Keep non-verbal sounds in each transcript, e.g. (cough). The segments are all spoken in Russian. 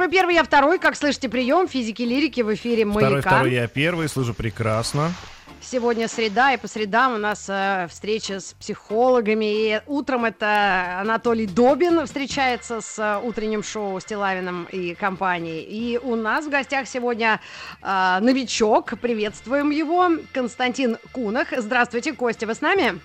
Первый, первый, я второй. Как слышите, прием физики лирики в эфире «Маяка». Второй, второй, я первый, слышу прекрасно. Сегодня среда, и по средам у нас э, встреча с психологами. И утром это Анатолий Добин встречается с э, утренним шоу с Тилавином и компанией. И у нас в гостях сегодня э, новичок. Приветствуем его. Константин Кунах. Здравствуйте, Костя, вы с нами?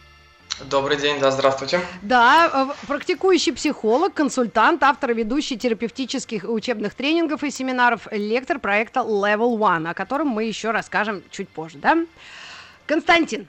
Добрый день, да, здравствуйте. Да, э, практикующий психолог, консультант, автор и ведущий терапевтических учебных тренингов и семинаров, лектор проекта Level One, о котором мы еще расскажем чуть позже, да? Константин.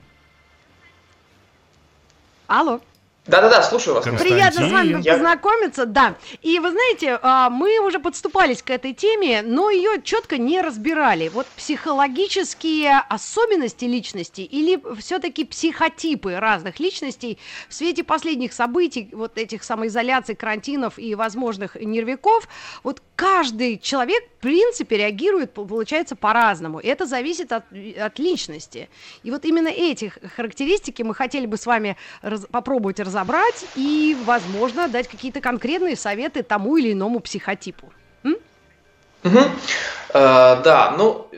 Алло. Да-да-да, слушаю вас. Приятно с вами Я... познакомиться, да. И вы знаете, а, мы уже подступались к этой теме, но ее четко не разбирали. Вот психологические особенности личности или все-таки психотипы разных личностей в свете последних событий, вот этих самоизоляций, карантинов и возможных нервиков, вот каждый человек, в принципе, реагирует, получается, по-разному. И это зависит от, от личности. И вот именно эти характеристики мы хотели бы с вами раз, попробовать разобрать разобрать и, возможно, дать какие-то конкретные советы тому или иному психотипу. Угу. Э, да, ну,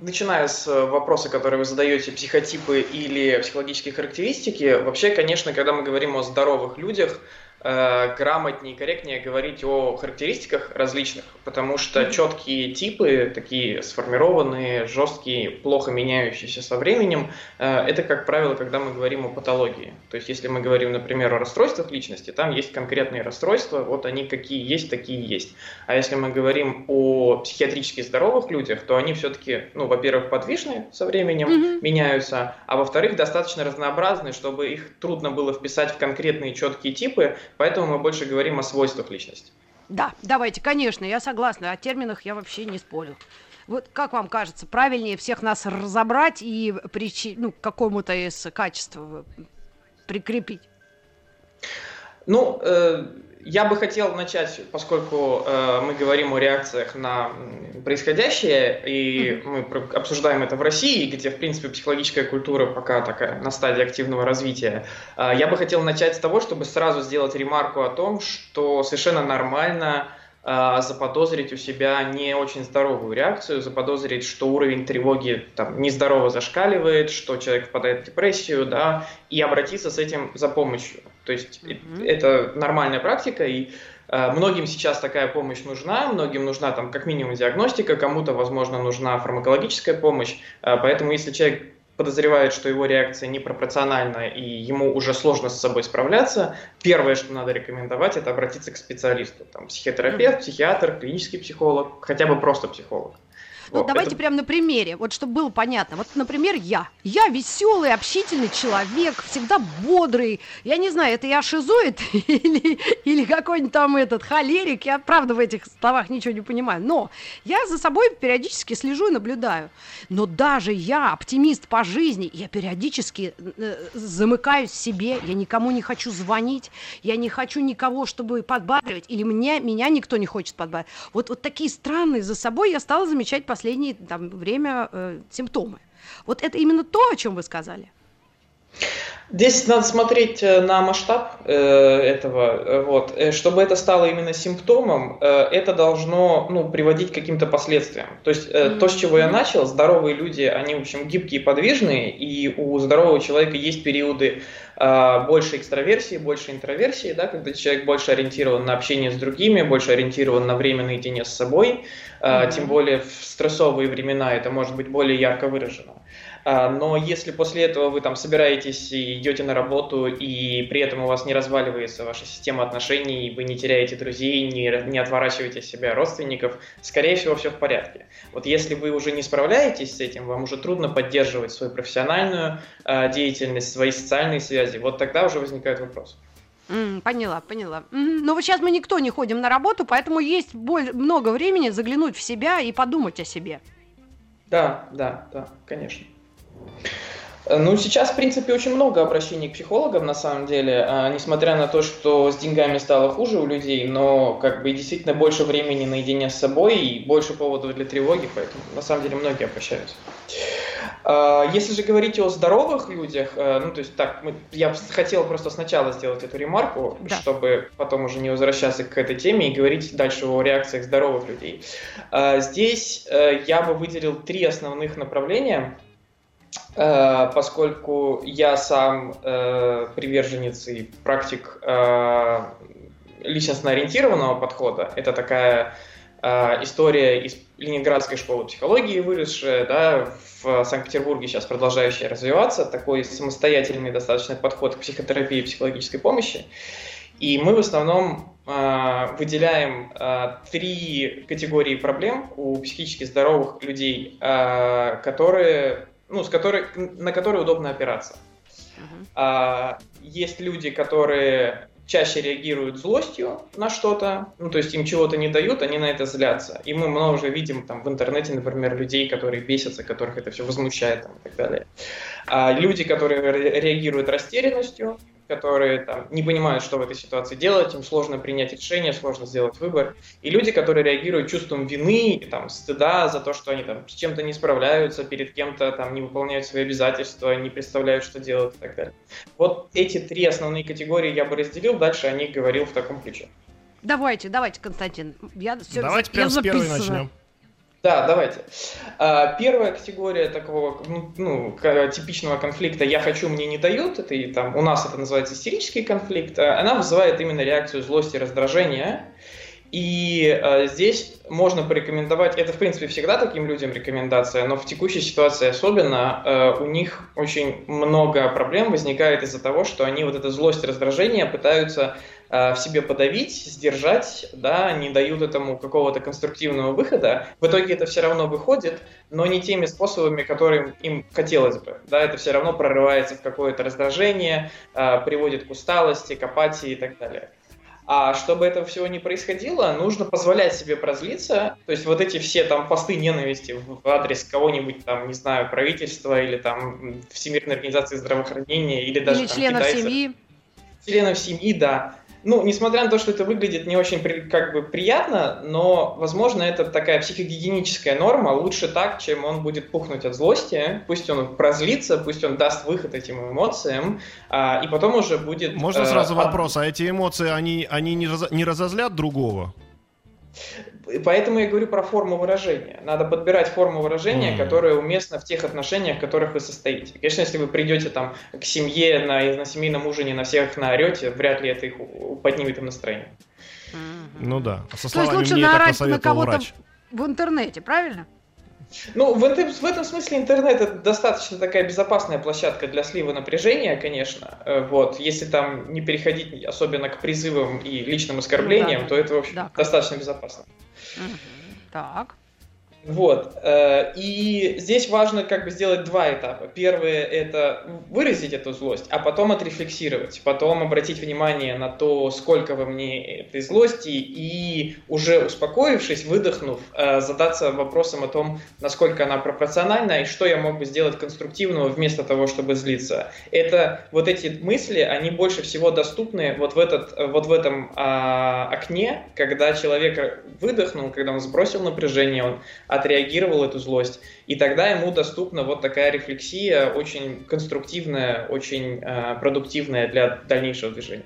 начиная с вопроса, который вы задаете, психотипы или психологические характеристики, вообще, конечно, когда мы говорим о здоровых людях, Э, грамотнее и корректнее говорить о характеристиках различных, потому что четкие типы, такие сформированные, жесткие, плохо меняющиеся со временем, э, это, как правило, когда мы говорим о патологии. То есть, если мы говорим, например, о расстройствах личности, там есть конкретные расстройства, вот они какие есть, такие есть. А если мы говорим о психиатрически здоровых людях, то они все-таки, ну, во-первых, подвижные со временем, mm-hmm. меняются, а во-вторых, достаточно разнообразны, чтобы их трудно было вписать в конкретные четкие типы, Поэтому мы больше говорим о свойствах личности. Да, давайте, конечно, я согласна. О терминах я вообще не спорю. Вот как вам кажется, правильнее всех нас разобрать и причи... ну, к какому-то из качеств прикрепить? Ну, э, я бы хотел начать, поскольку э, мы говорим о реакциях на происходящее, и мы обсуждаем это в России, где, в принципе, психологическая культура пока такая на стадии активного развития. Э, я бы хотел начать с того, чтобы сразу сделать ремарку о том, что совершенно нормально э, заподозрить у себя не очень здоровую реакцию, заподозрить, что уровень тревоги там нездорово зашкаливает, что человек впадает в депрессию, да, и обратиться с этим за помощью. То есть mm-hmm. это нормальная практика, и э, многим сейчас такая помощь нужна, многим нужна там как минимум диагностика, кому-то, возможно, нужна фармакологическая помощь. Э, поэтому если человек подозревает, что его реакция непропорциональна и ему уже сложно с собой справляться, первое, что надо рекомендовать, это обратиться к специалисту. Там, психотерапевт, психиатр, клинический психолог, хотя бы просто психолог. Ну, вот, давайте это... прямо на примере, вот чтобы было понятно. Вот, например, я. Я веселый, общительный человек, всегда бодрый. Я не знаю, это я шизоид (laughs) или, или какой-нибудь там этот холерик. Я, правда, в этих словах ничего не понимаю. Но я за собой периодически слежу и наблюдаю. Но даже я, оптимист по жизни, я периодически э, замыкаюсь в себе. Я никому не хочу звонить. Я не хочу никого, чтобы подбадривать. Или мне, меня никто не хочет подбадривать. Вот, вот такие странные за собой я стала замечать последнее там, время э, симптомы. Вот это именно то, о чем вы сказали. Здесь надо смотреть э, на масштаб э, этого. Э, вот. Э, чтобы это стало именно симптомом, э, это должно ну, приводить к каким-то последствиям. То есть э, mm-hmm. то, с чего я начал, здоровые люди, они, в общем, гибкие и подвижные, и у здорового человека есть периоды э, больше экстраверсии, больше интроверсии, да, когда человек больше ориентирован на общение с другими, больше ориентирован на время наедине с собой. Mm-hmm. Тем более в стрессовые времена это может быть более ярко выражено. А, но если после этого вы там собираетесь и идете на работу, и при этом у вас не разваливается ваша система отношений, вы не теряете друзей, не, не отворачиваете себя родственников, скорее всего, все в порядке. Вот если вы уже не справляетесь с этим, вам уже трудно поддерживать свою профессиональную э, деятельность, свои социальные связи, вот тогда уже возникает вопрос. Mm, поняла, поняла. Mm, но вот сейчас мы никто не ходим на работу, поэтому есть боль, много времени заглянуть в себя и подумать о себе. Да, да, да, конечно. Ну, сейчас, в принципе, очень много обращений к психологам, на самом деле, а, несмотря на то, что с деньгами стало хуже у людей, но как бы действительно больше времени наедине с собой и больше поводов для тревоги, поэтому на самом деле многие обращаются. А, если же говорить о здоровых людях, э, ну, то есть так, мы, я хотел просто сначала сделать эту ремарку, да. чтобы потом уже не возвращаться к этой теме и говорить дальше о реакциях здоровых людей. А, здесь э, я бы выделил три основных направления – поскольку я сам э, приверженец и практик э, личностно ориентированного подхода. Это такая э, история из Ленинградской школы психологии, выросшая да, в Санкт-Петербурге, сейчас продолжающая развиваться, такой самостоятельный достаточно подход к психотерапии и психологической помощи. И мы в основном э, выделяем э, три категории проблем у психически здоровых людей, э, которые ну, с которой, на которые удобно опираться. Uh-huh. А, есть люди, которые чаще реагируют злостью на что-то, ну, то есть им чего-то не дают, они на это злятся. И мы много уже видим там в интернете, например, людей, которые бесятся, которых это все возмущает там, и так далее. А люди, которые реагируют растерянностью, которые там, не понимают, что в этой ситуации делать, им сложно принять решение, сложно сделать выбор. И люди, которые реагируют чувством вины, там, стыда за то, что они там, с чем-то не справляются, перед кем-то там, не выполняют свои обязательства, не представляют, что делать и так далее. Вот эти три основные категории я бы разделил, дальше о них говорил в таком ключе. Давайте, давайте, Константин. Я все, давайте прямо с первой начнем. Да, давайте. А, первая категория такого ну, ну типичного конфликта «я хочу, мне не дают», это и там у нас это называется истерический конфликт, а, она вызывает именно реакцию злости и раздражения. И э, здесь можно порекомендовать, это в принципе всегда таким людям рекомендация, но в текущей ситуации особенно э, у них очень много проблем возникает из-за того, что они вот эту злость и раздражение пытаются в себе подавить, сдержать, да, не дают этому какого-то конструктивного выхода. В итоге это все равно выходит, но не теми способами, которым им хотелось бы. Да, это все равно прорывается в какое-то раздражение, э, приводит к усталости, к апатии и так далее. А чтобы этого всего не происходило, нужно позволять себе прозлиться. То есть вот эти все там посты ненависти в адрес кого-нибудь там, не знаю, правительства или там Всемирной организации здравоохранения или даже или там, членов китайцев. семьи. Членов семьи, да ну, несмотря на то, что это выглядит не очень как бы приятно, но, возможно, это такая психогигиеническая норма. Лучше так, чем он будет пухнуть от злости. Пусть он прозлится, пусть он даст выход этим эмоциям, а, и потом уже будет... Можно сразу вопрос, а эти эмоции, они, они не, раз, не разозлят другого? Поэтому я говорю про форму выражения. Надо подбирать форму выражения, mm. которая уместна в тех отношениях, в которых вы состоите. Конечно, если вы придете там к семье на, на семейном ужине, на всех наорете, вряд ли это их поднимет им настроение. Mm-hmm. Ну да. Со словами То есть лучше наорать на кого-то в интернете, правильно? Ну, в этом, в этом смысле интернет это достаточно такая безопасная площадка для слива напряжения, конечно. Э, вот, если там не переходить особенно к призывам и личным оскорблениям, ну, да. то это, в общем, да, достаточно безопасно. Так. Вот. Э, и здесь важно как бы сделать два этапа. Первое – это выразить эту злость, а потом отрефлексировать, потом обратить внимание на то, сколько во мне этой злости, и уже успокоившись, выдохнув, э, задаться вопросом о том, насколько она пропорциональна и что я мог бы сделать конструктивного вместо того, чтобы злиться. Это вот эти мысли, они больше всего доступны вот в, этот, вот в этом а, окне, когда человек выдохнул, когда он сбросил напряжение, он отреагировал эту злость, и тогда ему доступна вот такая рефлексия, очень конструктивная, очень э, продуктивная для дальнейшего движения.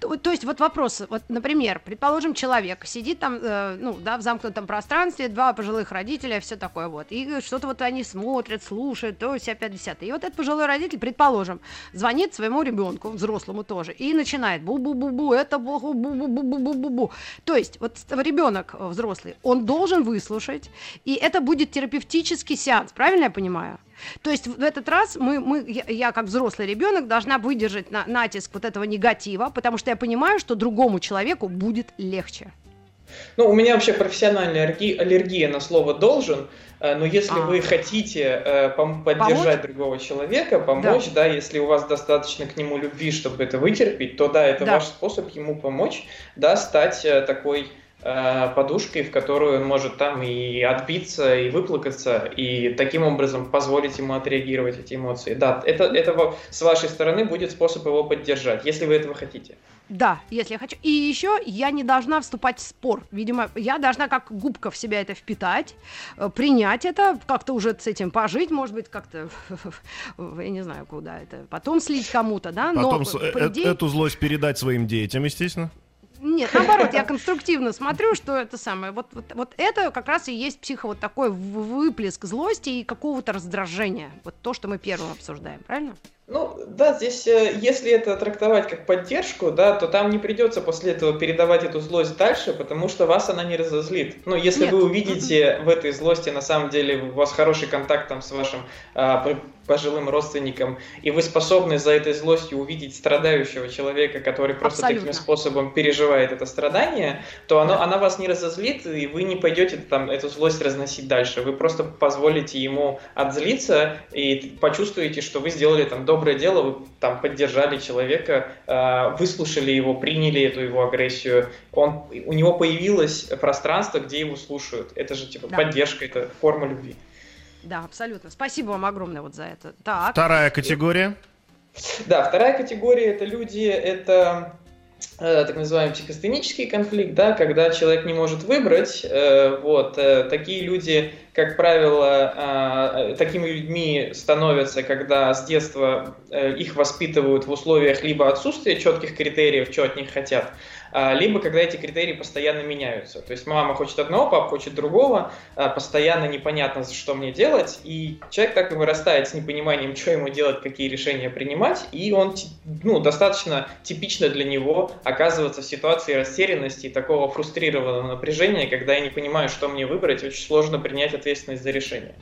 То, то есть вот вопрос, вот, например, предположим, человек сидит там, э, ну, да, в замкнутом пространстве, два пожилых родителя, все такое вот, и что-то вот они смотрят, слушают, то есть опять десятое. И вот этот пожилой родитель, предположим, звонит своему ребенку, взрослому тоже, и начинает бу-бу-бу-бу, это бу-бу-бу-бу-бу-бу-бу. То есть вот ребенок взрослый, он должен выслушать, и это будет терапевтический сеанс, правильно я понимаю? То есть в этот раз мы, мы, я, я как взрослый ребенок должна выдержать на, натиск вот этого негатива, потому что я понимаю, что другому человеку будет легче. Ну, у меня вообще профессиональная аллергия, аллергия на слово «должен», э, но если а. вы хотите э, поддержать помочь? другого человека, помочь, да. да, если у вас достаточно к нему любви, чтобы это вытерпеть, то да, это да. ваш способ ему помочь, да, стать э, такой подушкой, в которую он может там и отбиться, и выплакаться, и таким образом позволить ему отреагировать эти эмоции. Да, это, это с вашей стороны будет способ его поддержать, если вы этого хотите. Да, если я хочу. И еще я не должна вступать в спор. Видимо, я должна как губка в себя это впитать, э, принять это, как-то уже с этим пожить, может быть, как-то, (laughs) я не знаю, куда это, потом слить кому-то, да? Но, потом по идее... эту злость передать своим детям, естественно. Нет, наоборот, я конструктивно смотрю, что это самое. Вот, вот, вот это как раз и есть психо вот такой выплеск злости и какого-то раздражения. Вот то, что мы первым обсуждаем, правильно? Ну, да, здесь, э, если это трактовать как поддержку, да, то там не придется после этого передавать эту злость дальше, потому что вас она не разозлит. Но если Нет. вы увидите в этой злости, на самом деле, у вас хороший контакт там с вашим а, пожилым родственникам, и вы способны за этой злостью увидеть страдающего человека, который просто Абсолютно. таким способом переживает это страдание, то оно, она вас не разозлит, и вы не пойдете там эту злость разносить дальше. Вы просто позволите ему отзлиться и почувствуете, что вы сделали там доброе дело, вы там поддержали человека, а, выслушали его, приняли эту его агрессию, он, у него появилось пространство, где его слушают. Это же типа да. поддержка, это форма любви. Да, абсолютно. Спасибо вам огромное вот за это. Так. Вторая категория. Да, вторая категория это люди, это э, так называемый психостенический конфликт, да, когда человек не может выбрать, э, вот, э, такие люди, как правило, э, такими людьми становятся, когда с детства э, их воспитывают в условиях либо отсутствия четких критериев, что от них хотят, а, либо когда эти критерии постоянно меняются. То есть мама хочет одного, папа хочет другого, а, постоянно непонятно, что мне делать, и человек так и вырастает с непониманием, что ему делать, какие решения принимать, и он ну, достаточно типично для него оказывается в ситуации растерянности и такого фрустрированного напряжения, когда я не понимаю, что мне выбрать, очень сложно принять ответственность за решение.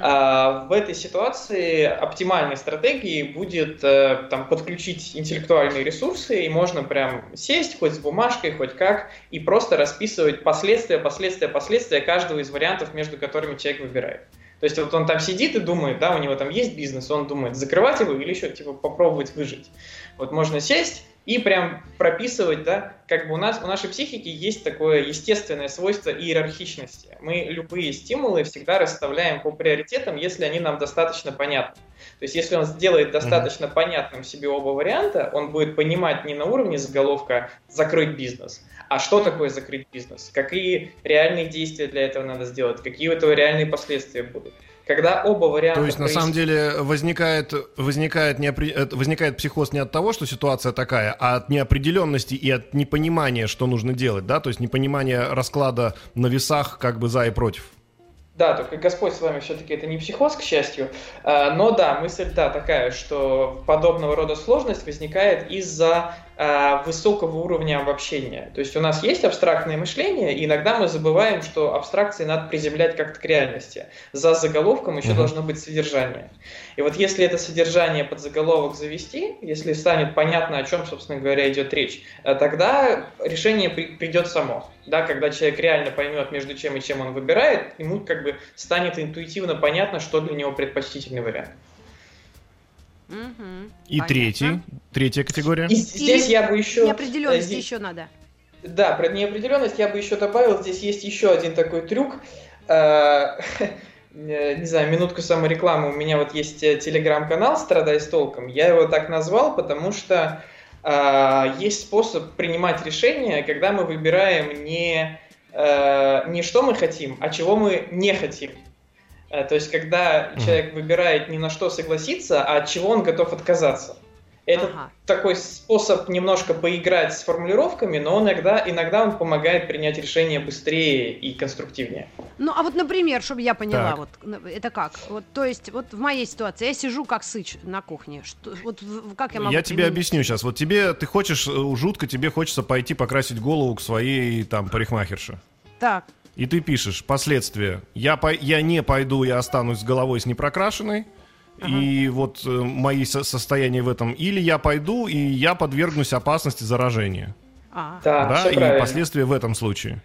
А, в этой ситуации оптимальной стратегией будет э, там, подключить интеллектуальные ресурсы, и можно прям сесть хоть с бумажкой, хоть как, и просто расписывать последствия, последствия, последствия каждого из вариантов, между которыми человек выбирает. То есть вот он там сидит и думает, да, у него там есть бизнес, он думает, закрывать его или еще типа попробовать выжить. Вот можно сесть и прям прописывать, да, как бы у нас, у нашей психики есть такое естественное свойство иерархичности. Мы любые стимулы всегда расставляем по приоритетам, если они нам достаточно понятны. То есть, если он сделает достаточно mm-hmm. понятным себе оба варианта, он будет понимать не на уровне заголовка «закрыть бизнес», а что такое закрыть бизнес, какие реальные действия для этого надо сделать, какие у этого реальные последствия будут когда оба варианта... То есть, на самом деле, возникает, возникает, неопри... Э, возникает психоз не от того, что ситуация такая, а от неопределенности и от непонимания, что нужно делать, да? То есть, непонимание расклада на весах как бы за и против. Да, только Господь с вами все-таки это не психоз, к счастью. А, но да, мысль да такая, что подобного рода сложность возникает из-за высокого уровня обобщения. То есть у нас есть абстрактное мышление, и иногда мы забываем, что абстракции надо приземлять как-то к реальности. За заголовком еще mm-hmm. должно быть содержание. И вот если это содержание под заголовок завести, если станет понятно, о чем, собственно говоря, идет речь, э, тогда решение при- придет само. Да, когда человек реально поймет, между чем и чем он выбирает, ему как бы станет интуитивно понятно, что для него предпочтительный вариант. Угу. И Понятно. третий, третья категория. И здесь я бы еще... Неопределенность здесь... еще надо. Да, про неопределенность я бы еще добавил, здесь есть еще один такой трюк. Э, (laughs) не знаю, минутку саморекламы. У меня вот есть э, телеграм-канал «Страдай с толком». Я его так назвал, потому что э, есть способ принимать решения, когда мы выбираем не, не что мы хотим, а чего мы не хотим. Э, то есть, когда mm. человек выбирает не на что согласиться, а от чего он готов отказаться. Это ага. такой способ немножко поиграть с формулировками, но он иногда, иногда он помогает принять решение быстрее и конструктивнее. Ну, а вот, например, чтобы я поняла, так. вот это как? Вот, то есть, вот в моей ситуации я сижу как сыч на кухне. Что, вот как я могу Я тебе объясню сейчас. Вот тебе, ты хочешь, э, жутко тебе хочется пойти покрасить голову к своей там парикмахерше. Так. И ты пишешь последствия. Я, по, я не пойду, я останусь с головой с непрокрашенной. Ага. И вот э, мои со- состояния в этом. Или я пойду, и я подвергнусь опасности заражения. А. Да, да и правильно. последствия в этом случае.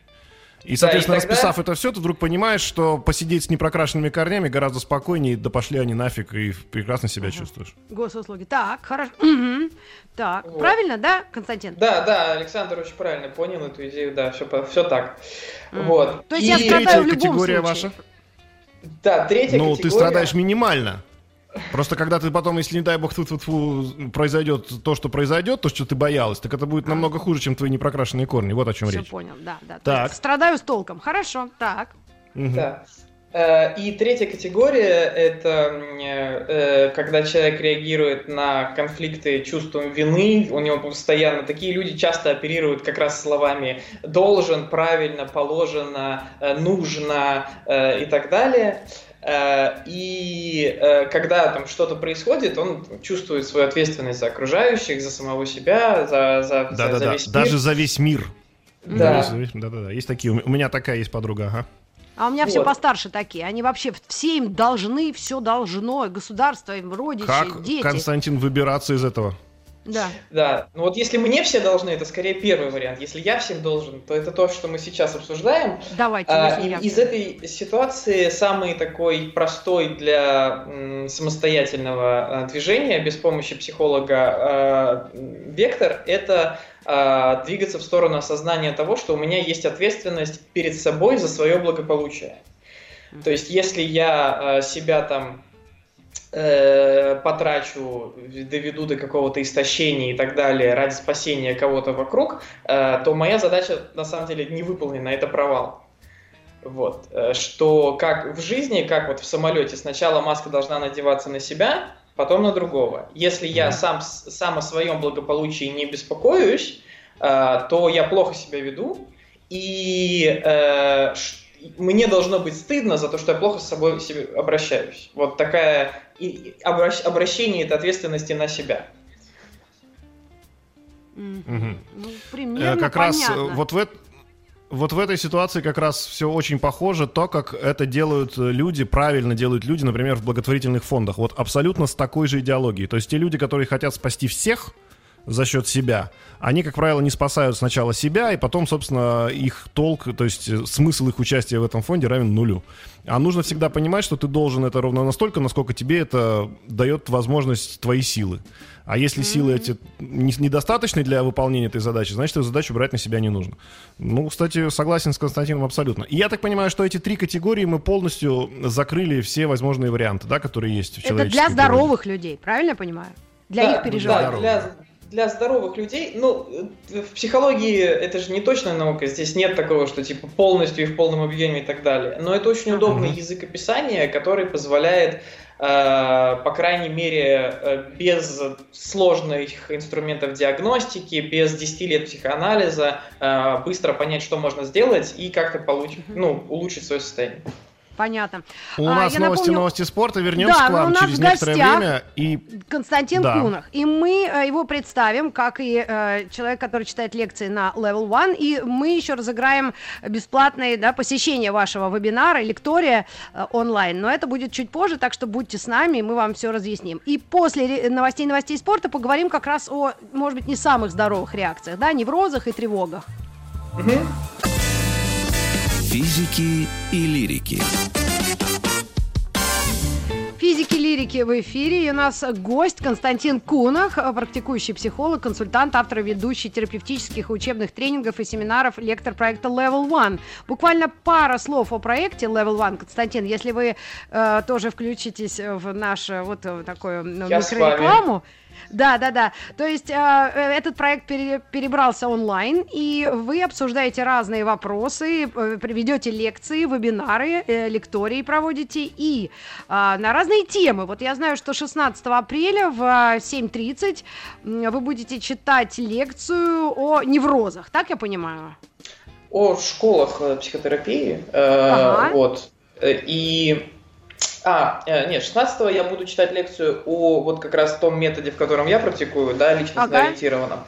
И, соответственно, и тогда- расписав это все, ты вдруг понимаешь, что посидеть с непрокрашенными корнями гораздо спокойнее, да пошли они нафиг, и прекрасно себя чувствуешь. Госуслуги. Так, хорошо. Мгм. Так, Вот. правильно, да, Константин? Да, да, Александр очень правильно понял эту идею, да, все, все так. Мгм. Вот. То есть И- я Третья страдаю в любом категория случае. ваша? Да, третья Ну, категория. ты страдаешь минимально. Просто когда ты потом, если, не дай бог, тьфу-тьфу-тьфу, произойдет то, что произойдет, то, что ты боялась, так это будет намного хуже, чем твои непрокрашенные корни. Вот о чем Все речь. понял, да, да. То Так. есть Страдаю с толком. Хорошо, так. Мгм. Да. Э, И третья категория – это э, когда человек реагирует на конфликты чувством вины, у него постоянно такие люди часто оперируют как раз словами «должен», «правильно», «положено», «нужно» э, и так далее. Э, И э, когда там что-то происходит, он чувствует свою ответственность за окружающих, за самого себя, за, за, за- за Да-да-да, весь мир. даже за весь мир. Да. Да-да-да, есть такие. У меня такая есть подруга, ага. А у меня все Вот. постарше такие. Они вообще все им должны, все должно. Государство, им родичи, Как, дети. Константин, выбираться из этого? Да. Да, ну вот если мне все должны, это скорее первый вариант. Если я всем должен, то это то, что мы сейчас обсуждаем. Давайте, А, и- из этой ситуации самый такой простой для м, самостоятельного а, движения без помощи психолога а, вектор – это а, двигаться в сторону осознания того, что у меня есть ответственность перед собой за свое благополучие. То есть если я а, себя там э, потрачу, доведу до какого-то истощения и так далее ради спасения кого-то вокруг, э, то моя задача на самом деле не выполнена, это провал. Вот. Э, Что как в жизни, как вот в самолете, сначала маска должна надеваться на себя, потом на другого. Если я сам, сам о своем благополучии не беспокоюсь, э, то я плохо себя веду, и э, мне должно быть стыдно за то, что я плохо с собой себе обращаюсь. Вот такая и- и обращ- обращение это ответственности на себя. Мгм. Ну, Э, примерно как раз э, понятно. вот в, эт- вот в этой ситуации как раз все очень похоже, то, как это делают э, люди, правильно делают люди, например, в благотворительных фондах. Вот абсолютно с такой же идеологией. То есть те люди, которые хотят спасти всех за счет себя, они, как правило, не спасают сначала себя, и потом, собственно, их толк, то есть э, смысл их участия в этом фонде равен нулю. А нужно всегда понимать, что ты должен это ровно настолько, насколько тебе это дает возможность твои силы. А если силы эти не- недостаточны для выполнения этой задачи, значит, эту задачу брать на себя не нужно. Ну, кстати, согласен с Константином абсолютно. И я так понимаю, что эти три категории мы полностью закрыли все возможные варианты, да, которые есть в Это человеческой для природе. здоровых людей, правильно я понимаю? Для Да, их переживаний. Да, для, для здоровых людей, ну, э, в психологии это же не точная наука, здесь нет такого, что типа полностью и в полном объеме и так далее. Но это очень удобный Мгм. язык описания, который позволяет, э, по крайней мере, э, без сложных инструментов диагностики, без 10 лет психоанализа, быстро понять, что можно сделать и как-то получить, ну, улучшить свое состояние. Понятно. У А, нас новости, напомню- новости спорта. Вернемся Да, к но у вам нас через в некоторое гостях время. И Константин Да. Кунах. И мы э, его представим, как и э, человек, который читает лекции на Level One. И мы еще разыграем бесплатное да, посещение вашего вебинара, лектория э, онлайн. Но это будет чуть позже, так что будьте с нами, и мы вам все разъясним. И после новостей новостей спорта поговорим как раз о, может быть, не самых здоровых реакциях, да, неврозах и тревогах. Физики и лирики. Физики лирики в эфире. И у нас гость Константин Кунах, э, практикующий психолог, консультант, автор и ведущий терапевтических и учебных тренингов и семинаров, лектор проекта Level One. Буквально пара слов о проекте Level One. Константин, если вы э, тоже включитесь в наш э, вот э, такую ну, Я с микрорекламу. Да, да, да. То есть э, э, этот проект пере- перебрался онлайн, и вы обсуждаете разные вопросы, э, приведете лекции, вебинары, э, лектории проводите и э, на разные темы. Вот я знаю, что 16 апреля в э, 7.30 м, вы будете читать лекцию о неврозах, так я понимаю? о школах э, психотерапии. э, Ага. Вот. Э, И... А, э, нет, 16 я буду читать лекцию о вот как раз том методе, в котором я практикую, да, личностно Ага. ориентированном.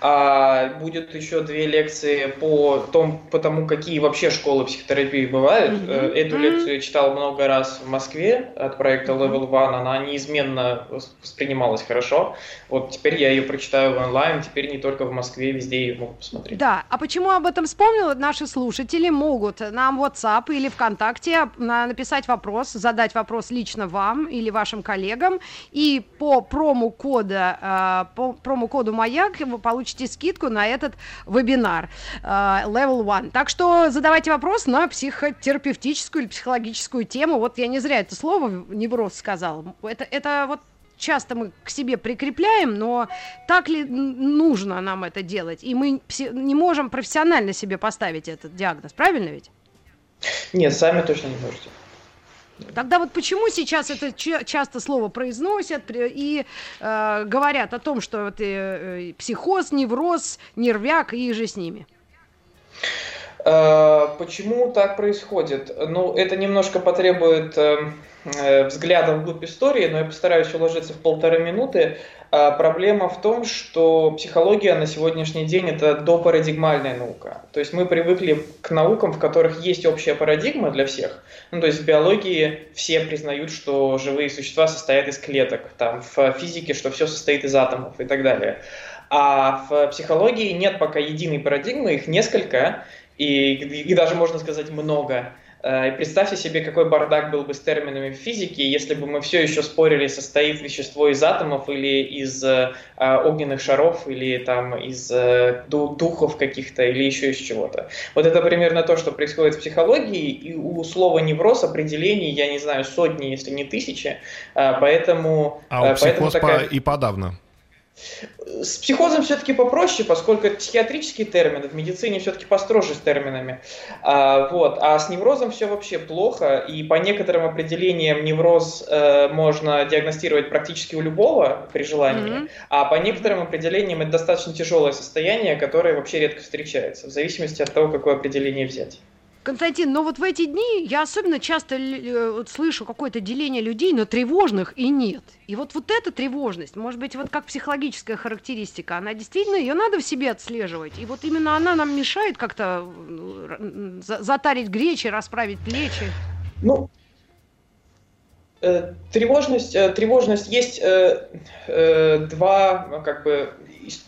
А будет еще две лекции по, том, по тому, какие вообще школы психотерапии бывают. Mm-hmm. Эту mm-hmm. лекцию я читал много раз в Москве от проекта Level One. Она неизменно воспринималась хорошо. Вот теперь я ее прочитаю в онлайн. Теперь не только в Москве, везде ее могу посмотреть. Да, а почему об этом вспомнила? Наши слушатели могут нам WhatsApp или ВКонтакте написать вопрос, задать вопрос лично вам или вашим коллегам. И по промокода, э, по промокоду «Маяк» вы получите скидку на этот вебинар э, Level One. Так что задавайте вопрос на психотерапевтическую или психологическую тему. Вот я не зря это слово невроз сказал. Это, это вот часто мы к себе прикрепляем, но так ли нужно нам это делать? И мы не можем профессионально себе поставить этот диагноз, правильно ведь? Нет, сами точно не можете. Тогда вот почему сейчас это часто слово произносят и э, говорят о том, что это э, психоз, невроз, нервяк и же с ними? Э, почему так происходит? Ну, это немножко потребует э, взгляда вглубь истории, но я постараюсь уложиться в полторы минуты. А проблема в том, что психология на сегодняшний день это допарадигмальная наука. То есть мы привыкли к наукам, в которых есть общая парадигма для всех. Ну, то есть в биологии все признают, что живые существа состоят из клеток, там, в физике, что все состоит из атомов и так далее. А в психологии нет пока единой парадигмы, их несколько, и, и даже можно сказать много. Э, и представьте себе, какой бардак был бы с терминами в физике, если бы мы все еще спорили, состоит вещество из атомов или из э, огненных шаров, или там из э, духов каких-то, или еще из чего-то. Вот это примерно то, что происходит в психологии, и у слова невроз определений, я не знаю, сотни, если не тысячи, поэтому... А у поэтому такая... и подавно. С психозом все-таки попроще, поскольку это психиатрический термин, в медицине все-таки построже с терминами. А, вот. а с неврозом все вообще плохо, и по некоторым определениям невроз э, можно диагностировать практически у любого при желании, mm-hmm. а по некоторым определениям это достаточно тяжелое состояние, которое вообще редко встречается, в зависимости от того, какое определение взять. Константин, но вот в эти дни я особенно часто э, вот, слышу какое-то деление людей на тревожных и нет. И вот, вот эта тревожность, может быть, вот как психологическая характеристика, она действительно, ее надо в себе отслеживать. И вот именно она нам мешает как-то э, затарить гречи, расправить плечи. Ну, э, тревожность, тревожность есть два, как бы,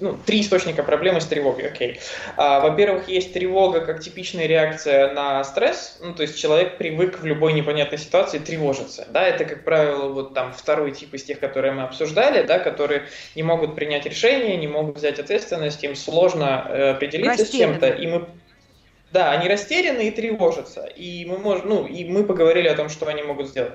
ну, три источника проблемы с тревогой, окей. А, во-первых, есть тревога как типичная реакция на стресс, ну, то есть человек привык в любой непонятной ситуации тревожиться, да, это, как правило, вот там второй тип из тех, которые мы обсуждали, да, которые не могут принять решение, не могут взять ответственность, им сложно э, определиться с чем-то, и мы да, они растеряны и тревожатся. И мы, можем, ну, и мы поговорили о том, что они могут сделать.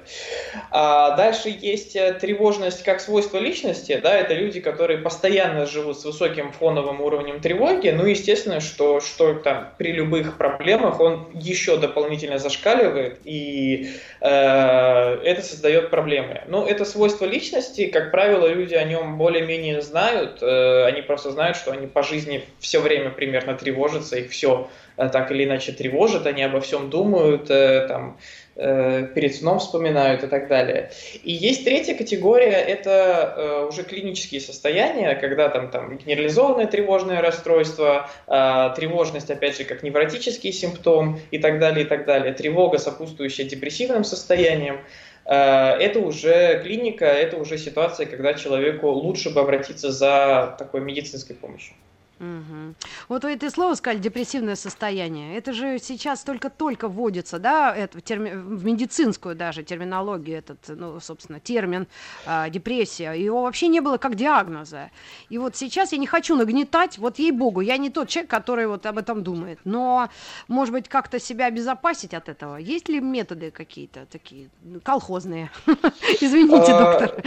А дальше есть э, тревожность как свойство личности. Да, это люди, которые постоянно живут с высоким фоновым уровнем тревоги. Ну, естественно, что, что там при любых проблемах он еще дополнительно зашкаливает, и э, это создает проблемы. Но это свойство личности. Как правило, люди о нем более-менее знают. Э, они просто знают, что они по жизни все время примерно тревожатся, их все так или иначе тревожит, они обо всем думают, э, там, э, перед сном вспоминают и так далее. И есть третья категория, это уже клинические состояния, когда там, там генерализованное тревожное расстройство, тревожность, опять же, как невротический симптом и так далее, и так далее, тревога, сопутствующая депрессивным состояниям. Это уже клиника, это уже ситуация, когда человеку лучше бы обратиться за такой медицинской помощью. Угу. Вот вы это слово сказали, депрессивное состояние. Это же сейчас только-только вводится, да, это в, терми... в медицинскую даже терминологию этот, ну, собственно, термин э, депрессия. Его вообще не было как диагноза. И вот сейчас я не хочу нагнетать, вот ей-богу, я не тот человек, который вот об этом думает. Но, может быть, как-то себя обезопасить от этого? Есть ли методы какие-то такие колхозные? (laughs) Извините, а, доктор.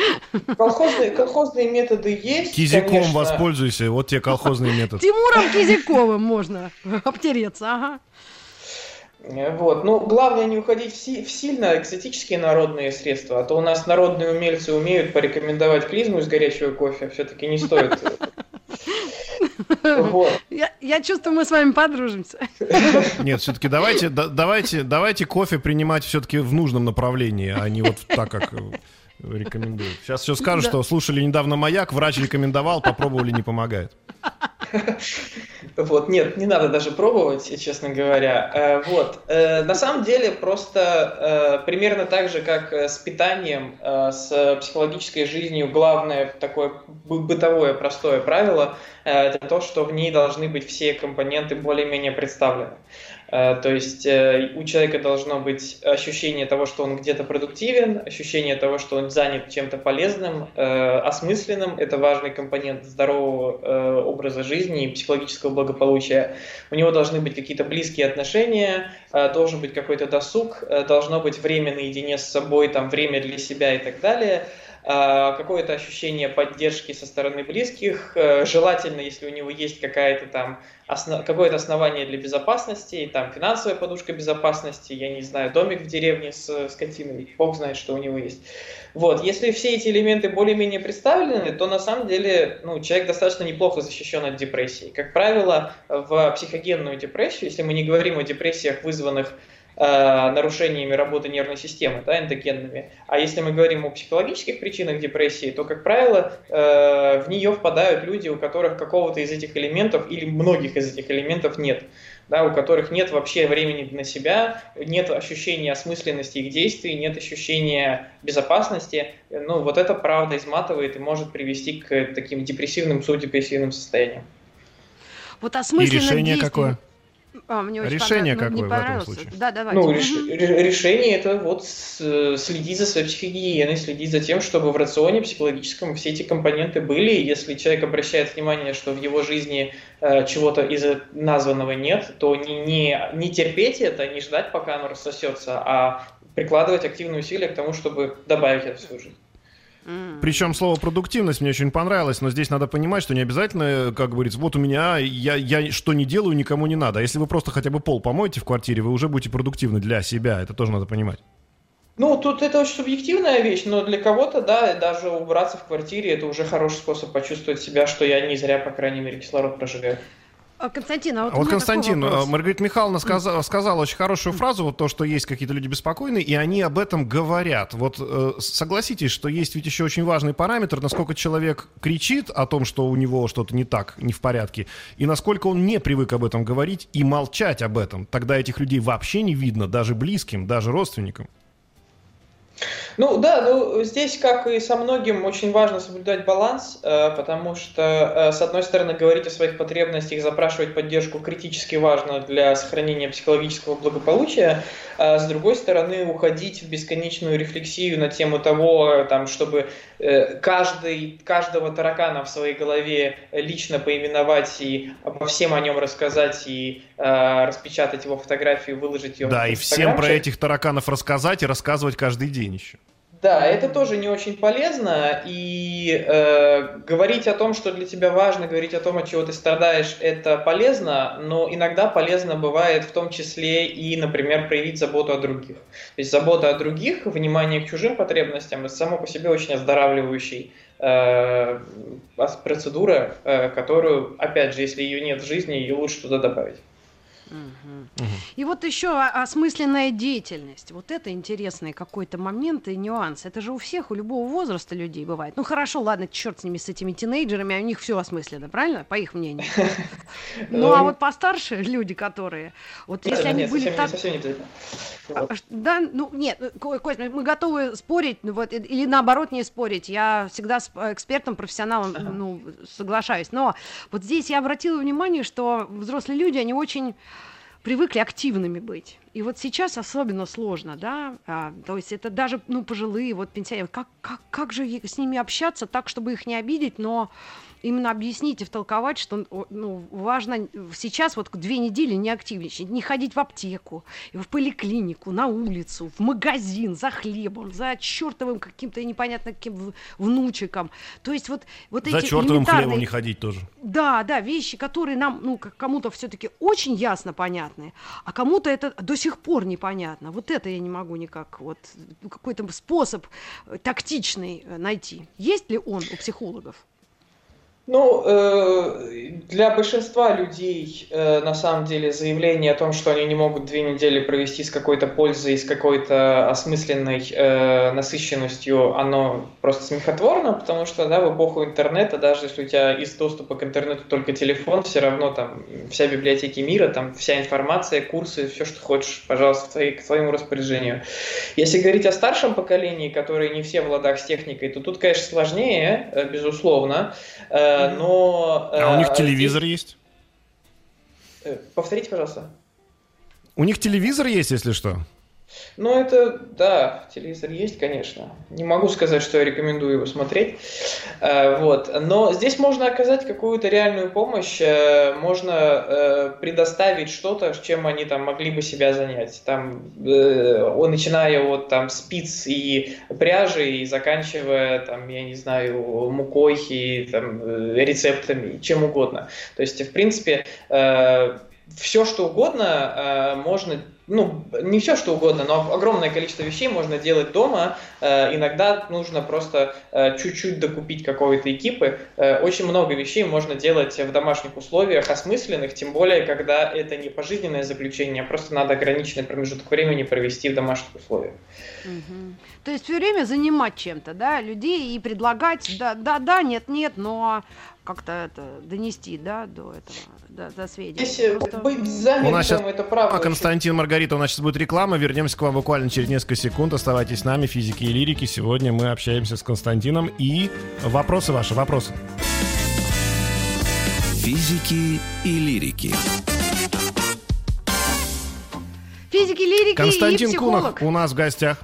Колхозные методы есть, Кизиком воспользуйся, вот те колхозные метод. Тимуром Кизяковым можно обтереться, ага. Вот. Ну, главное не уходить в, си- в сильно экзотические народные средства, а то у нас народные умельцы умеют порекомендовать клизму из горячего кофе, все-таки не стоит. (laughs) Вот. Я, я чувствую, мы с вами подружимся. (laughs) Нет, все-таки давайте, да, давайте, давайте кофе принимать все-таки в нужном направлении, а не вот так, как рекомендуют. Сейчас все скажут, да. что слушали недавно «Маяк», врач рекомендовал, попробовали, не помогает. (laughs) Вот, нет, не надо даже пробовать, честно говоря. Э, вот, э, на самом деле просто э, примерно так же, как с питанием, с психологической жизнью, главное такое бытовое простое правило – это то, что в ней должны быть все компоненты более-менее представлены. Э, то есть э, у человека должно быть ощущение того, что он где-то продуктивен, ощущение того, что он занят чем-то полезным, э, осмысленным. Это важный компонент здорового образа жизни и психологического благополучия. У него должны быть какие-то близкие отношения, должен быть какой-то досуг, должно быть время наедине с собой, там, время для себя и так далее – какое-то ощущение поддержки со стороны близких, э, желательно, если у него есть какая-то там основ... какое-то основание для безопасности, там финансовая подушка безопасности, я не знаю, домик в деревне с скотиной, бог знает, что у него есть. Вот, если все эти элементы более-менее представлены, то на самом деле ну, человек достаточно неплохо защищен от депрессии. Как правило, в психогенную депрессию, если мы не говорим о депрессиях, вызванных Э, нарушениями работы нервной системы, да, эндогенными. А если мы говорим о психологических причинах депрессии, то, как правило, э, в нее впадают люди, у которых какого-то из этих элементов или многих из этих элементов нет. Да, у которых нет вообще времени на себя, нет ощущения осмысленности их действий, нет ощущения безопасности. Ну, вот это правда изматывает и может привести к таким депрессивным, субдепрессивным состояниям. Вот осмысленность И решение действий... какое? А, мне очень решение понрав... какое не в этом случае? Да, давайте. Ну, реш... решение это вот следить за своей психогигиеной, следить за тем, чтобы в рационе психологическом все эти компоненты были. Если человек обращает внимание, что в его жизни э, чего-то из названного нет, то не, не, не терпеть это, не ждать, пока оно рассосется, а прикладывать активные усилия к тому, чтобы добавить это в свою жизнь. Причем слово продуктивность мне очень понравилось, но здесь надо понимать, что не обязательно, как говорится, вот у меня, я, я что не делаю, никому не надо. А если вы просто хотя бы пол помоете в квартире, вы уже будете продуктивны для себя, это тоже надо понимать. Ну, тут это очень субъективная вещь, но для кого-то, да, даже убраться в квартире, это уже хороший способ почувствовать себя, что я не зря, по крайней мере, кислород прожигаю. А, Константин, а вот, а вот Константин, э, Маргарита Михайловна сказала, сказала очень хорошую фразу, вот то, что есть какие-то люди беспокойные, и они об этом говорят. Вот э, согласитесь, что есть ведь еще очень важный параметр, насколько человек кричит о том, что у него что-то не так, не в порядке, и насколько он не привык об этом говорить и молчать об этом. Тогда этих людей вообще не видно, даже близким, даже родственникам. Ну да, ну здесь, как и со многим, очень важно соблюдать баланс, э, потому что, э, с одной стороны, говорить о своих потребностях, запрашивать поддержку критически важно для сохранения психологического благополучия, а с другой стороны, уходить в бесконечную рефлексию на тему того, там, чтобы э, каждый, каждого таракана в своей голове лично поименовать и обо всем о нем рассказать и распечатать его фотографию, выложить ее Да, и всем про этих тараканов рассказать и рассказывать каждый день еще. Да, это тоже не очень полезно. И э, говорить о том, что для тебя важно, говорить о том, от чего ты страдаешь, это полезно, но иногда полезно бывает в том числе и, например, проявить заботу о других. То есть забота о других, внимание к чужим потребностям, это само по себе очень оздоравливающий э, процедура, э, которую, опять же, если ее нет в жизни, ее лучше туда добавить. И вот еще осмысленная деятельность. Вот это интересный какой-то момент и нюанс. Это же у всех, у любого возраста людей бывает. Ну хорошо, ладно, черт с ними, с этими тинейджерами, а у них все осмысленно, правильно? По их мнению. (laughs) Ну а вот постарше люди, которые, вот если они были так... А, да, ну нет, Кость, мы готовы спорить, ну, вот, или наоборот не спорить. Я всегда с экспертом, профессионалом ну, соглашаюсь. Но вот здесь я обратила внимание, что взрослые люди, они очень привыкли активными быть. И вот сейчас особенно сложно, да, а, то есть это даже, ну, пожилые, вот пенсионеры, как, как, как же с ними общаться так, чтобы их не обидеть, но именно объяснить и втолковать, что ну, важно сейчас вот две недели не активничать, не ходить в аптеку, в поликлинику, на улицу, в магазин за хлебом, за чертовым каким-то непонятно каким внучиком. То есть вот, вот за эти чертовым хлебом не ходить тоже. Да, да, вещи, которые нам, ну, кому-то все-таки очень ясно понятны, а кому-то это до сих пор непонятно. Вот это я не могу никак, вот какой-то способ тактичный найти. Есть ли он у психологов? Ну, э, для большинства людей, э, на самом деле, заявление о том, что они не могут две недели провести с какой-то пользой, с какой-то осмысленной э, насыщенностью, оно просто смехотворно, потому что, да, в эпоху интернета, даже если у тебя из доступа к интернету только телефон, все равно там вся библиотека мира, там вся информация, курсы, все, что хочешь, пожалуйста, к твоему распоряжению. Если говорить о старшем поколении, которые не все в ладах с техникой, то тут, конечно, сложнее, безусловно, но... А у них э, телевизор есть? Э, повторите, пожалуйста. У них телевизор есть, если что? Ну, это, да, телевизор есть, конечно. Не могу сказать, что я рекомендую его смотреть. Э, вот. Но здесь можно оказать какую-то реальную помощь, э, можно э, предоставить что-то, чем они там могли бы себя занять. Там, начиная от там, спиц и пряжи и заканчивая, там, я не знаю, мукой и там, рецептами, чем угодно. То есть, в принципе, все, что угодно можно ну, не все что угодно, но огромное количество вещей можно делать дома. Э, иногда нужно просто э, чуть-чуть докупить какой-то экипы. Э, очень много вещей можно делать в домашних условиях, осмысленных, тем более, когда это не пожизненное заключение, а просто надо ограниченный промежуток времени провести в домашних условиях. Угу. То есть все время занимать чем-то, да, людей и предлагать, да, да, да, нет, нет, но как-то это донести, да, до этого, до, до сведения. Если Просто... быть занятым, у нас сейчас... это правда. А, Константин, Маргарита, у нас сейчас будет реклама. Вернемся к вам буквально через несколько секунд. Оставайтесь с нами, физики и лирики. Сегодня мы общаемся с Константином. И вопросы ваши, вопросы. Физики и лирики. Физики, лирики Константин и психолог. Кунах у нас в гостях.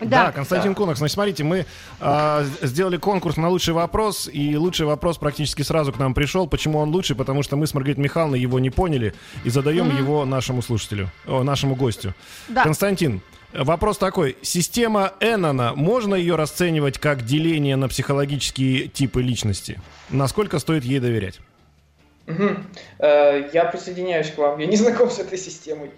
Да, да Константин да. Кунакс. Значит, смотрите, мы э, сделали конкурс на лучший вопрос, и лучший вопрос практически сразу к нам пришел. Почему он лучший? Потому что мы с Маргаритой Михайловной его не поняли и задаем mm-hmm. его нашему слушателю, о, нашему гостю. Да. Константин, Вопрос такой. Система Эннона, можно ее расценивать как деление на психологические типы личности? Насколько стоит ей доверять? Угу. Я присоединяюсь к вам. Я не знаком с этой системой.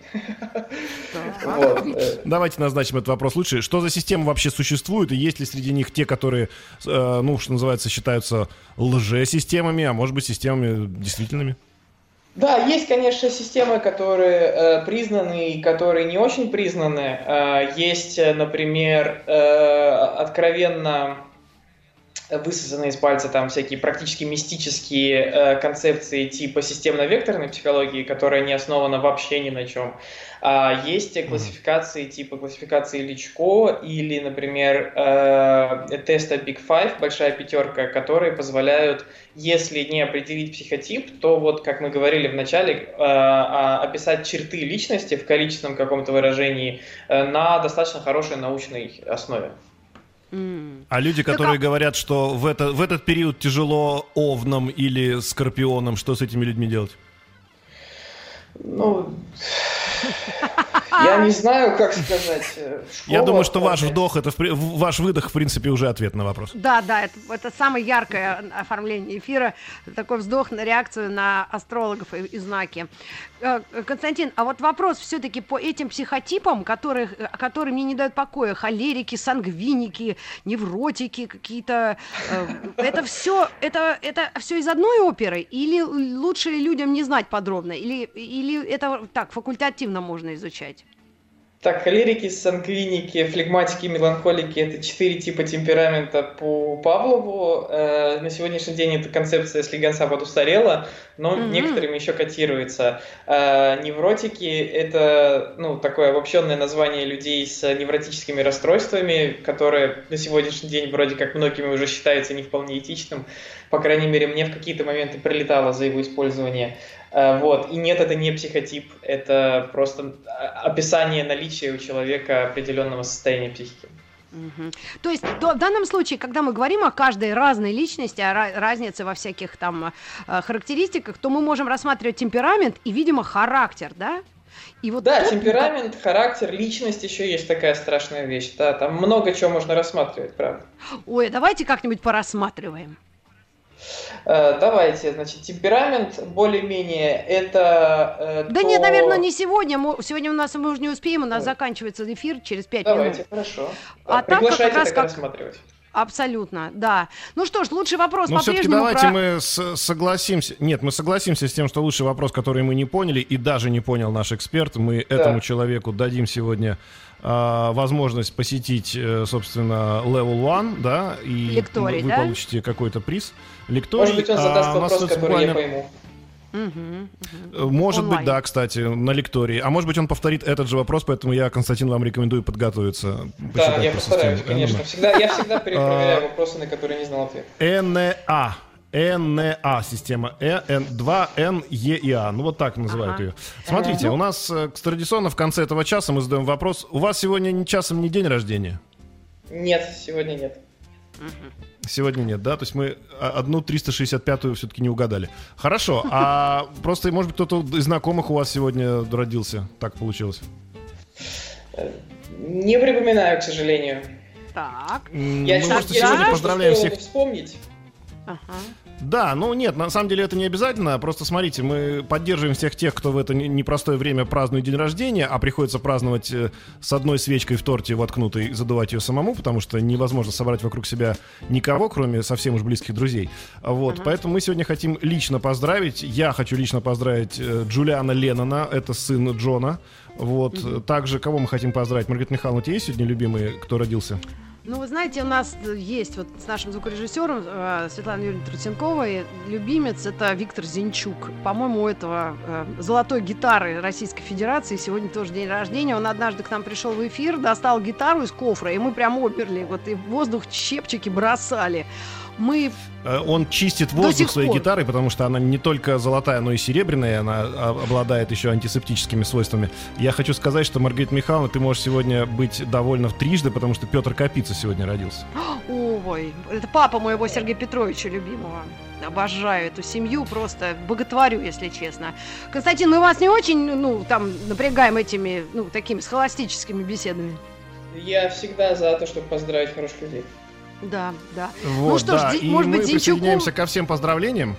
Э. Давайте назначим этот вопрос лучше. Что за системы вообще существуют? И есть ли среди них те, которые, э, ну, что называется, считаются лже-системами, а может быть, системами действительными? Да, есть, конечно, системы, которые э, признаны и которые не очень признаны. Э, есть, например, э, откровенно высосаны из пальца там всякие практически мистические э, концепции типа системно-векторной психологии, которая не основана вообще ни на чем. А есть классификации типа классификации Личко или, например, э, теста Big Five, большая пятерка, которые позволяют, если не определить психотип, то вот, как мы говорили в начале, э, а, описать черты личности в количественном каком-то выражении э, на достаточно хорошей научной основе. А люди, которые так, говорят, что в, это, в этот период тяжело овнам или скорпионам, что с этими людьми делать? Ну, я не знаю, как сказать. Школа, (laughs) я думаю, что ваш вдох, это ваш выдох, в принципе, уже ответ на вопрос. Да, да, это, это самое яркое оформление эфира, такой вздох на реакцию на астрологов и, и знаки. Э, Константин, а вот вопрос все-таки по этим психотипам, которые, которые мне не дают покоя, холерики, сангвиники, невротики какие-то, э, это все, это, это все из одной оперы? Или лучше людям не знать подробно? Или, или это так, факультативно можно изучать? Так, холерики, сангвиники, флегматики, меланхолики – это четыре типа темперамента по Павлову. Э, на сегодняшний день эта концепция слегонца подустарела, но mm-hmm. некоторыми еще котируется. Э, невротики – это ну, такое обобщенное название людей с невротическими расстройствами, которое на сегодняшний день вроде как многими уже считается не вполне этичным. По крайней мере, мне в какие-то моменты прилетало за его использование. Э, вот. И нет, это не психотип, это просто описание наличия у человека определенного состояния психики. Угу. То есть в данном случае, когда мы говорим о каждой разной личности, о разнице во всяких там э, характеристиках, то мы можем рассматривать темперамент и, видимо, характер, да? И вот да, тут... темперамент, характер, личность еще есть такая страшная вещь. Да, там много чего можно рассматривать, правда. Ой, давайте как-нибудь порассматриваем. Э, давайте, значит, темперамент более-менее это... Э, да то... нет, наверное, не сегодня. Мы, сегодня у нас мы уже не успеем, у нас Ой. заканчивается эфир через 5 давайте, минут. Давайте, хорошо. А так как раз как... рассматривать. Абсолютно, да. Ну что ж, лучший вопрос Но все-таки по-прежнему давайте про... мы с- согласимся. Нет, мы согласимся с тем, что лучший вопрос, который мы не поняли, и даже не понял наш эксперт, мы этому человеку дадим сегодня а, возможность посетить, э, собственно, Level One, да, и Лекторий, вы да? получите какой-то приз. Лекторий. Может быть, он а задаст нас вопрос, который я буквально- пойму. Мгм. Э, Может Онлайн. быть, да, кстати, на лектории. А может быть, он повторит этот же вопрос, поэтому я, Константин, вам рекомендую подготовиться. Да, я постараюсь, конечно. Всегда, я всегда перепроверяю А. вопросы, на которые не знал ответ. НА. НА система. Э, Н, 2 Н, Е и А. Ну вот так называют Ага. ее. Смотрите, у нас э, традиционно в конце этого часа мы задаем вопрос. У вас сегодня ни часом не день рождения? Нет, сегодня нет. Сегодня нет, да? То есть мы а, одну 365-ю все-таки не угадали. Хорошо, а (laughs) просто, может быть, кто-то из знакомых у вас сегодня родился? Так получилось. Не припоминаю, к сожалению. Так, Я Ну, просто я сегодня поздравляем всех вспомнить. ага. Да, ну нет, на самом деле это не обязательно. Просто смотрите, мы поддерживаем всех тех, кто в это не- непростое время празднует день рождения, а приходится праздновать э, с одной свечкой в торте воткнутой задувать ее самому, потому что невозможно собрать вокруг себя никого, кроме совсем уж близких друзей. Вот, поэтому мы сегодня хотим лично поздравить. Я хочу лично поздравить э, Джулиана Леннона, это сын Джона. Вот, также кого мы хотим поздравить? Маргарита Михайловна, у тебя есть сегодня любимые, кто родился? Ну, вы знаете, у нас э, есть вот с нашим звукорежиссером э, Светланой Юрьевной Трутенковой любимец это Виктор Зинчук. По-моему, у этого э, золотой гитары Российской Федерации сегодня тоже день рождения. Он однажды к нам пришел в эфир, достал гитару из кофра, и мы прям оберли, вот и в воздух щепчики бросали. Мы Э, Он чистит воздух своей пор. гитарой, потому что она не только золотая, но и серебряная, она обладает еще антисептическими свойствами. Я хочу сказать, что, Маргарита Михайловна, ты можешь сегодня быть довольна в трижды, потому что Петр Капица сегодня родился. (gasps) Ой, это папа моего Сергея Петровича любимого. Обожаю эту семью, просто боготворю, если честно. Константин, мы вас не очень, ну, там, напрягаем этими, ну, такими схоластическими беседами. Я всегда за то, чтобы поздравить хороших людей. Да, да. Вот, что ж, да. Ди- И может мы быть, Зинчуку- присоединяемся ко всем поздравлениям.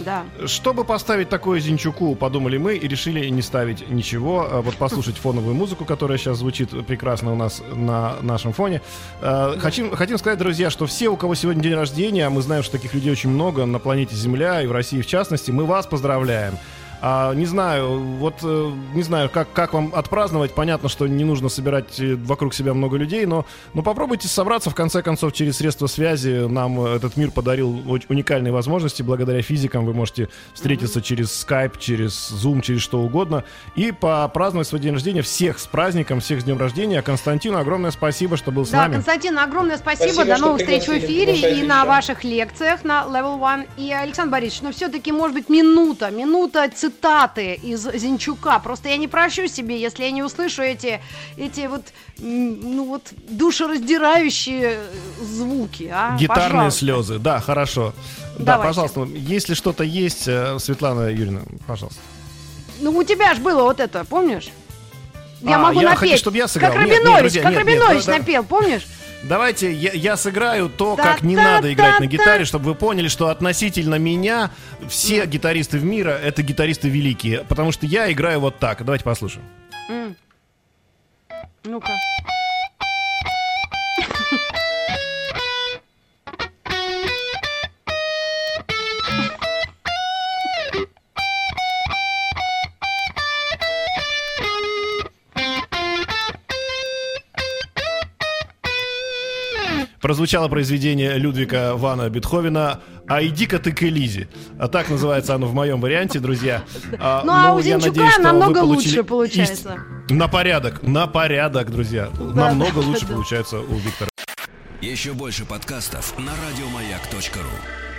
Да. Чтобы поставить такое Зинчуку, подумали мы и решили не ставить ничего. А Вот послушать фоновую музыку, которая сейчас звучит прекрасно у нас на нашем фоне. А, Хотим, хотим сказать, друзья, что все, у кого сегодня день рождения, а мы знаем, что таких людей очень много на планете Земля и в России в частности, мы вас поздравляем. А, не знаю, вот э, не знаю, как, как вам отпраздновать. Понятно, что не нужно собирать э, вокруг себя много людей, но, но попробуйте собраться, в конце концов, через средства связи. Нам э, этот мир подарил очень уникальные возможности. Благодаря физикам вы можете встретиться через Skype, через Zoom, через что угодно. И попраздновать свой день рождения. Всех с праздником, всех с днем рождения. Константину огромное спасибо, что был с Да, нами. Константин, огромное спасибо. Спасибо, До новых встреч в эфире и на ваших лекциях на Level One. И, Александр Борисович, ну все-таки, может быть, минута, минута цитаты из Зинчука. Просто я не прощу себе, если я не услышу эти, эти вот, ну вот, душераздирающие э, звуки. А? Гитарные Пожалуйста. слезы. Да, хорошо. Да, Давайте. пожалуйста. Если что-то есть, э, Светлана Юрьевна, пожалуйста. Ну, у тебя же было вот это, помнишь? Я А, могу я напеть. хочу, чтобы я сыграл. Как Нет, нет, Рабинович, друзья, как нет, нет, Рабинович да, да. напел, помнишь? Давайте я, я сыграю то, Та- как не та- надо играть та- на та. гитаре, чтобы вы поняли, что относительно меня все гитаристы в мира это гитаристы великие. Потому что я играю вот так. Давайте послушаем. М. Ну-ка. Прозвучало произведение Людвига Вана Бетховена «А иди-ка ты к Элизе». А так называется оно в моем варианте, друзья. А, Ну, а ну, у я Зинчука надеюсь, что намного лучше получается. ист- На порядок, на порядок, друзья. Да, Намного да, лучше да. (laughs) получается у Виктора. Еще больше подкастов на радиомаяк.ру.